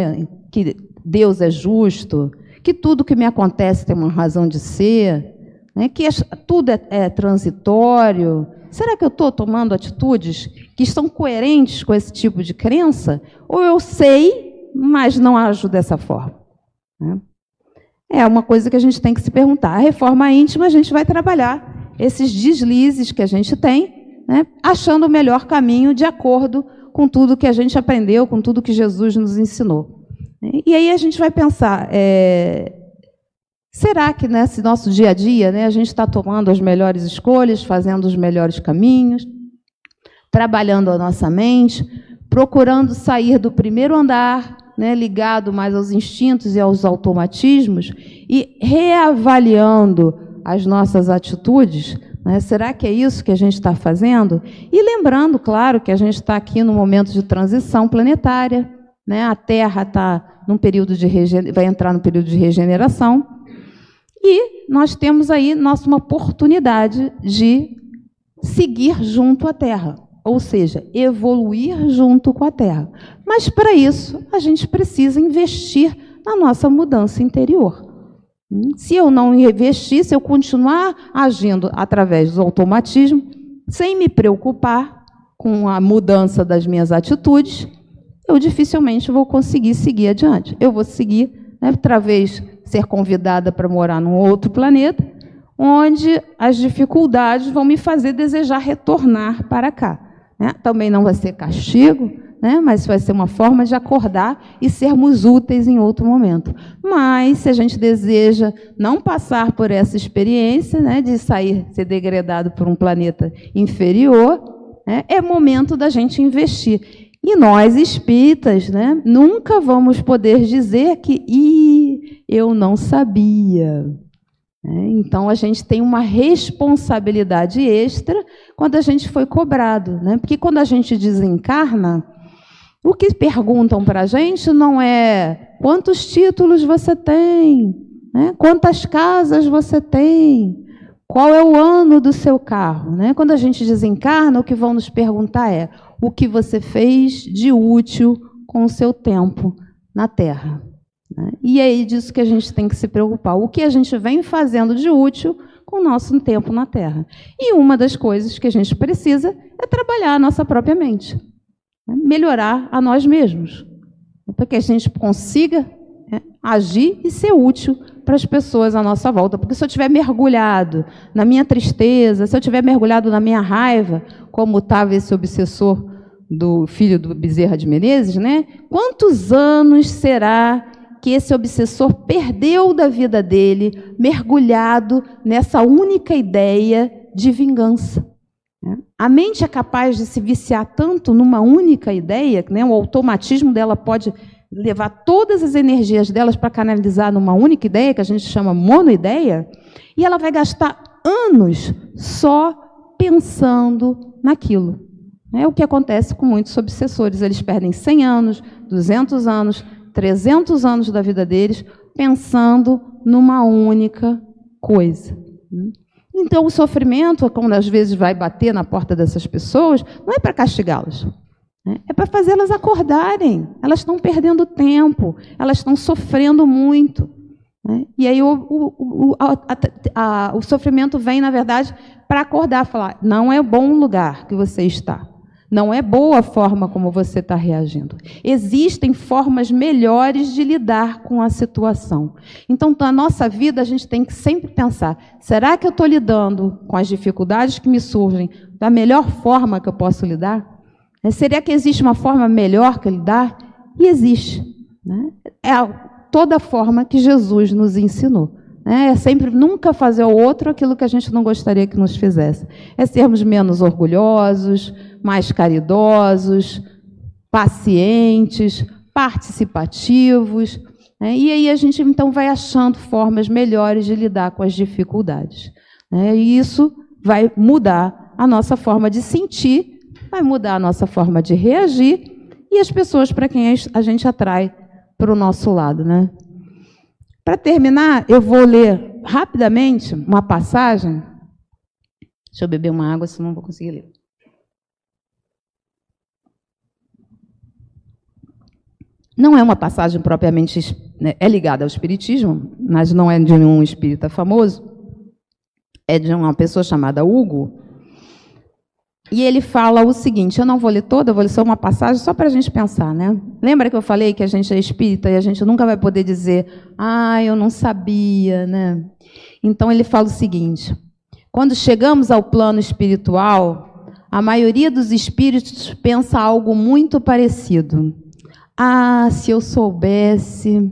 que Deus é justo, que tudo que me acontece tem uma razão de ser, né? que tudo é, é transitório. Será que eu estou tomando atitudes que estão coerentes com esse tipo de crença? Ou eu sei mas não ajo dessa forma. Né? É uma coisa que a gente tem que se perguntar. A reforma íntima, a gente vai trabalhar esses deslizes que a gente tem, né, achando o melhor caminho de acordo com tudo que a gente aprendeu, com tudo que Jesus nos ensinou. E aí a gente vai pensar: é, será que nesse nosso dia a dia né, a gente está tomando as melhores escolhas, fazendo os melhores caminhos, trabalhando a nossa mente, procurando sair do primeiro andar né, ligado mais aos instintos e aos automatismos, e reavaliando as nossas atitudes. Né, será que é isso que a gente está fazendo? E lembrando, claro, que a gente está aqui no momento de transição planetária. Né, a Terra está num período de vai entrar no período de regeneração. E nós temos aí nossa uma oportunidade de seguir junto à Terra ou seja, evoluir junto com a Terra. Mas para isso, a gente precisa investir na nossa mudança interior. Se eu não investir, se eu continuar agindo através do automatismo, sem me preocupar com a mudança das minhas atitudes, eu dificilmente vou conseguir seguir adiante. Eu vou seguir, né, talvez ser convidada para morar num outro planeta, onde as dificuldades vão me fazer desejar retornar para cá. Né? Também não vai ser castigo, né? mas vai ser uma forma de acordar e sermos úteis em outro momento. Mas, se a gente deseja não passar por essa experiência, né, de sair, ser degradado por um planeta inferior, né, é momento da gente investir. E nós, espíritas, né, nunca vamos poder dizer que eu não sabia. É, então, a gente tem uma responsabilidade extra quando a gente foi cobrado. Né? Porque quando a gente desencarna, o que perguntam para a gente não é quantos títulos você tem, né? quantas casas você tem, qual é o ano do seu carro. Né? Quando a gente desencarna, o que vão nos perguntar é o que você fez de útil com o seu tempo na Terra. Né? E é aí disso que a gente tem que se preocupar. O que a gente vem fazendo de útil com o nosso tempo na Terra. E uma das coisas que a gente precisa é trabalhar a nossa própria mente, né? melhorar a nós mesmos, para que a gente consiga né, agir e ser útil para as pessoas à nossa volta. Porque se eu estiver mergulhado na minha tristeza, se eu estiver mergulhado na minha raiva, como estava esse obsessor do filho do Bezerra de Menezes, né? Quantos anos será que esse obsessor perdeu da vida dele, mergulhado nessa única ideia de vingança. Né? A mente é capaz de se viciar tanto numa única ideia, né? o automatismo dela pode levar todas as energias delas para canalizar numa única ideia, que a gente chama monoideia, e ela vai gastar anos só pensando naquilo. É o que acontece com muitos obsessores. Eles perdem 100 anos, 200 anos, 300 anos da vida deles pensando numa única coisa. Então, o sofrimento, quando às vezes vai bater na porta dessas pessoas, não é para castigá-las, né? é para fazê-las acordarem. Elas estão perdendo tempo, elas estão sofrendo muito. Né? E aí o, o, o, a, a, o sofrimento vem, na verdade, para acordar, falar: não é bom lugar que você está. Não é boa a forma como você está reagindo. Existem formas melhores de lidar com a situação. Então, na nossa vida, a gente tem que sempre pensar: será que eu estou lidando com as dificuldades que me surgem da melhor forma que eu posso lidar? É, será que existe uma forma melhor que lidar? E existe. Né? É toda a forma que Jesus nos ensinou. Né? É sempre nunca fazer ao outro aquilo que a gente não gostaria que nos fizesse. É sermos menos orgulhosos, mais caridosos, pacientes, participativos. Né? E aí a gente então vai achando formas melhores de lidar com as dificuldades. Né? E isso vai mudar a nossa forma de sentir, vai mudar a nossa forma de reagir e as pessoas para quem a gente atrai para o nosso lado. Né? Para terminar, eu vou ler rapidamente uma passagem. Deixa eu beber uma água, senão não vou conseguir ler. Não é uma passagem propriamente né, é ligada ao espiritismo, mas não é de um espírita famoso. É de uma pessoa chamada Hugo. E ele fala o seguinte: eu não vou ler toda, eu vou ler só uma passagem só para a gente pensar, né? Lembra que eu falei que a gente é espírita e a gente nunca vai poder dizer, ah, eu não sabia, né? Então ele fala o seguinte: quando chegamos ao plano espiritual, a maioria dos espíritos pensa algo muito parecido. Ah, se eu soubesse.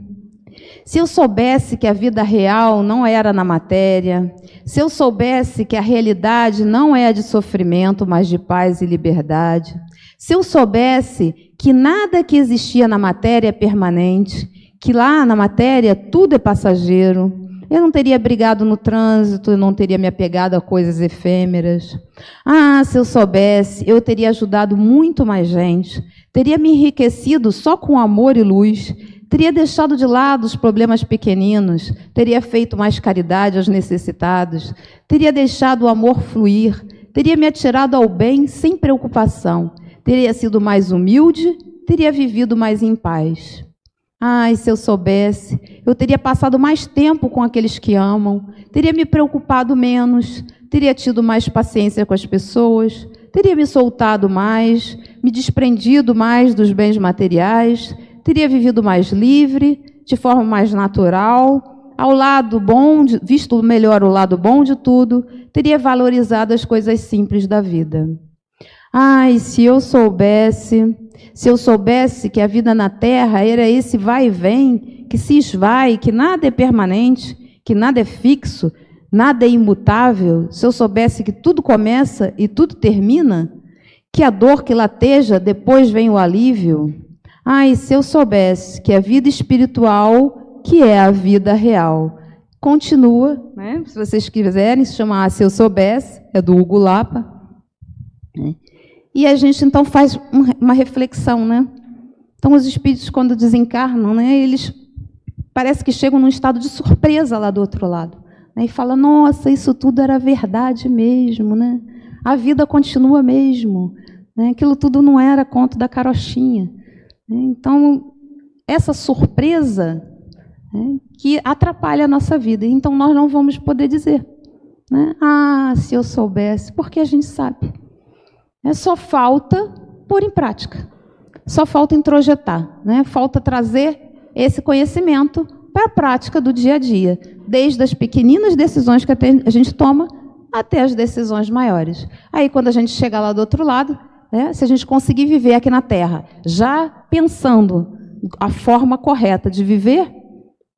Se eu soubesse que a vida real não era na matéria, se eu soubesse que a realidade não é a de sofrimento, mas de paz e liberdade, se eu soubesse que nada que existia na matéria é permanente, que lá na matéria tudo é passageiro, eu não teria brigado no trânsito, eu não teria me apegado a coisas efêmeras. Ah, se eu soubesse, eu teria ajudado muito mais gente, teria me enriquecido só com amor e luz, teria deixado de lado os problemas pequeninos, teria feito mais caridade aos necessitados, teria deixado o amor fluir, teria me atirado ao bem sem preocupação, teria sido mais humilde, teria vivido mais em paz. Ai, se eu soubesse, eu teria passado mais tempo com aqueles que amam, teria me preocupado menos, teria tido mais paciência com as pessoas, teria me soltado mais, me desprendido mais dos bens materiais, teria vivido mais livre, de forma mais natural. ao lado bom, de, visto melhor o lado bom de tudo, teria valorizado as coisas simples da vida. Ai, se eu soubesse, se eu soubesse que a vida na terra era esse vai e vem, que se esvai, que nada é permanente, que nada é fixo, nada é imutável, se eu soubesse que tudo começa e tudo termina, que a dor que lateja, depois vem o alívio. Ai, se eu soubesse que a vida espiritual, que é a vida real, continua, né? se vocês quiserem se chamar Se Eu Soubesse, é do Hugo Lapa. Né? E a gente então faz uma reflexão, né? Então os espíritos quando desencarnam, né, eles parece que chegam num estado de surpresa lá do outro lado, né? E fala: "Nossa, isso tudo era verdade mesmo, né? A vida continua mesmo, né? Aquilo tudo não era conto da carochinha". Né? Então, essa surpresa né, que atrapalha a nossa vida. Então, nós não vamos poder dizer, né? Ah, se eu soubesse, porque a gente sabe. É só falta pôr em prática. Só falta introjetar, né? Falta trazer esse conhecimento para a prática do dia a dia, desde as pequeninas decisões que a gente toma até as decisões maiores. Aí, quando a gente chegar lá do outro lado, né, se a gente conseguir viver aqui na Terra, já pensando a forma correta de viver,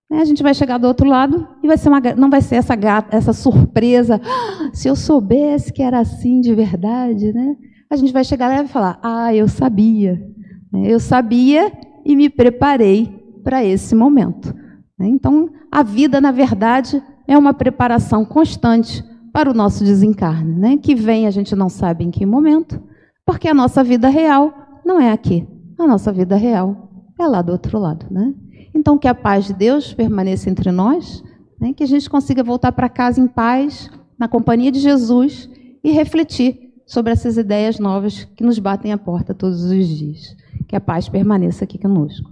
né, a gente vai chegar do outro lado e vai ser uma, não vai ser essa, essa surpresa. Ah, se eu soubesse que era assim de verdade, né? A gente vai chegar lá e vai falar: Ah, eu sabia. Eu sabia e me preparei para esse momento. Então, a vida, na verdade, é uma preparação constante para o nosso desencarne, né? que vem a gente não sabe em que momento, porque a nossa vida real não é aqui. A nossa vida real é lá do outro lado. Né? Então, que a paz de Deus permaneça entre nós, né? que a gente consiga voltar para casa em paz, na companhia de Jesus e refletir sobre essas ideias novas que nos batem a porta todos os dias. Que a paz permaneça aqui conosco.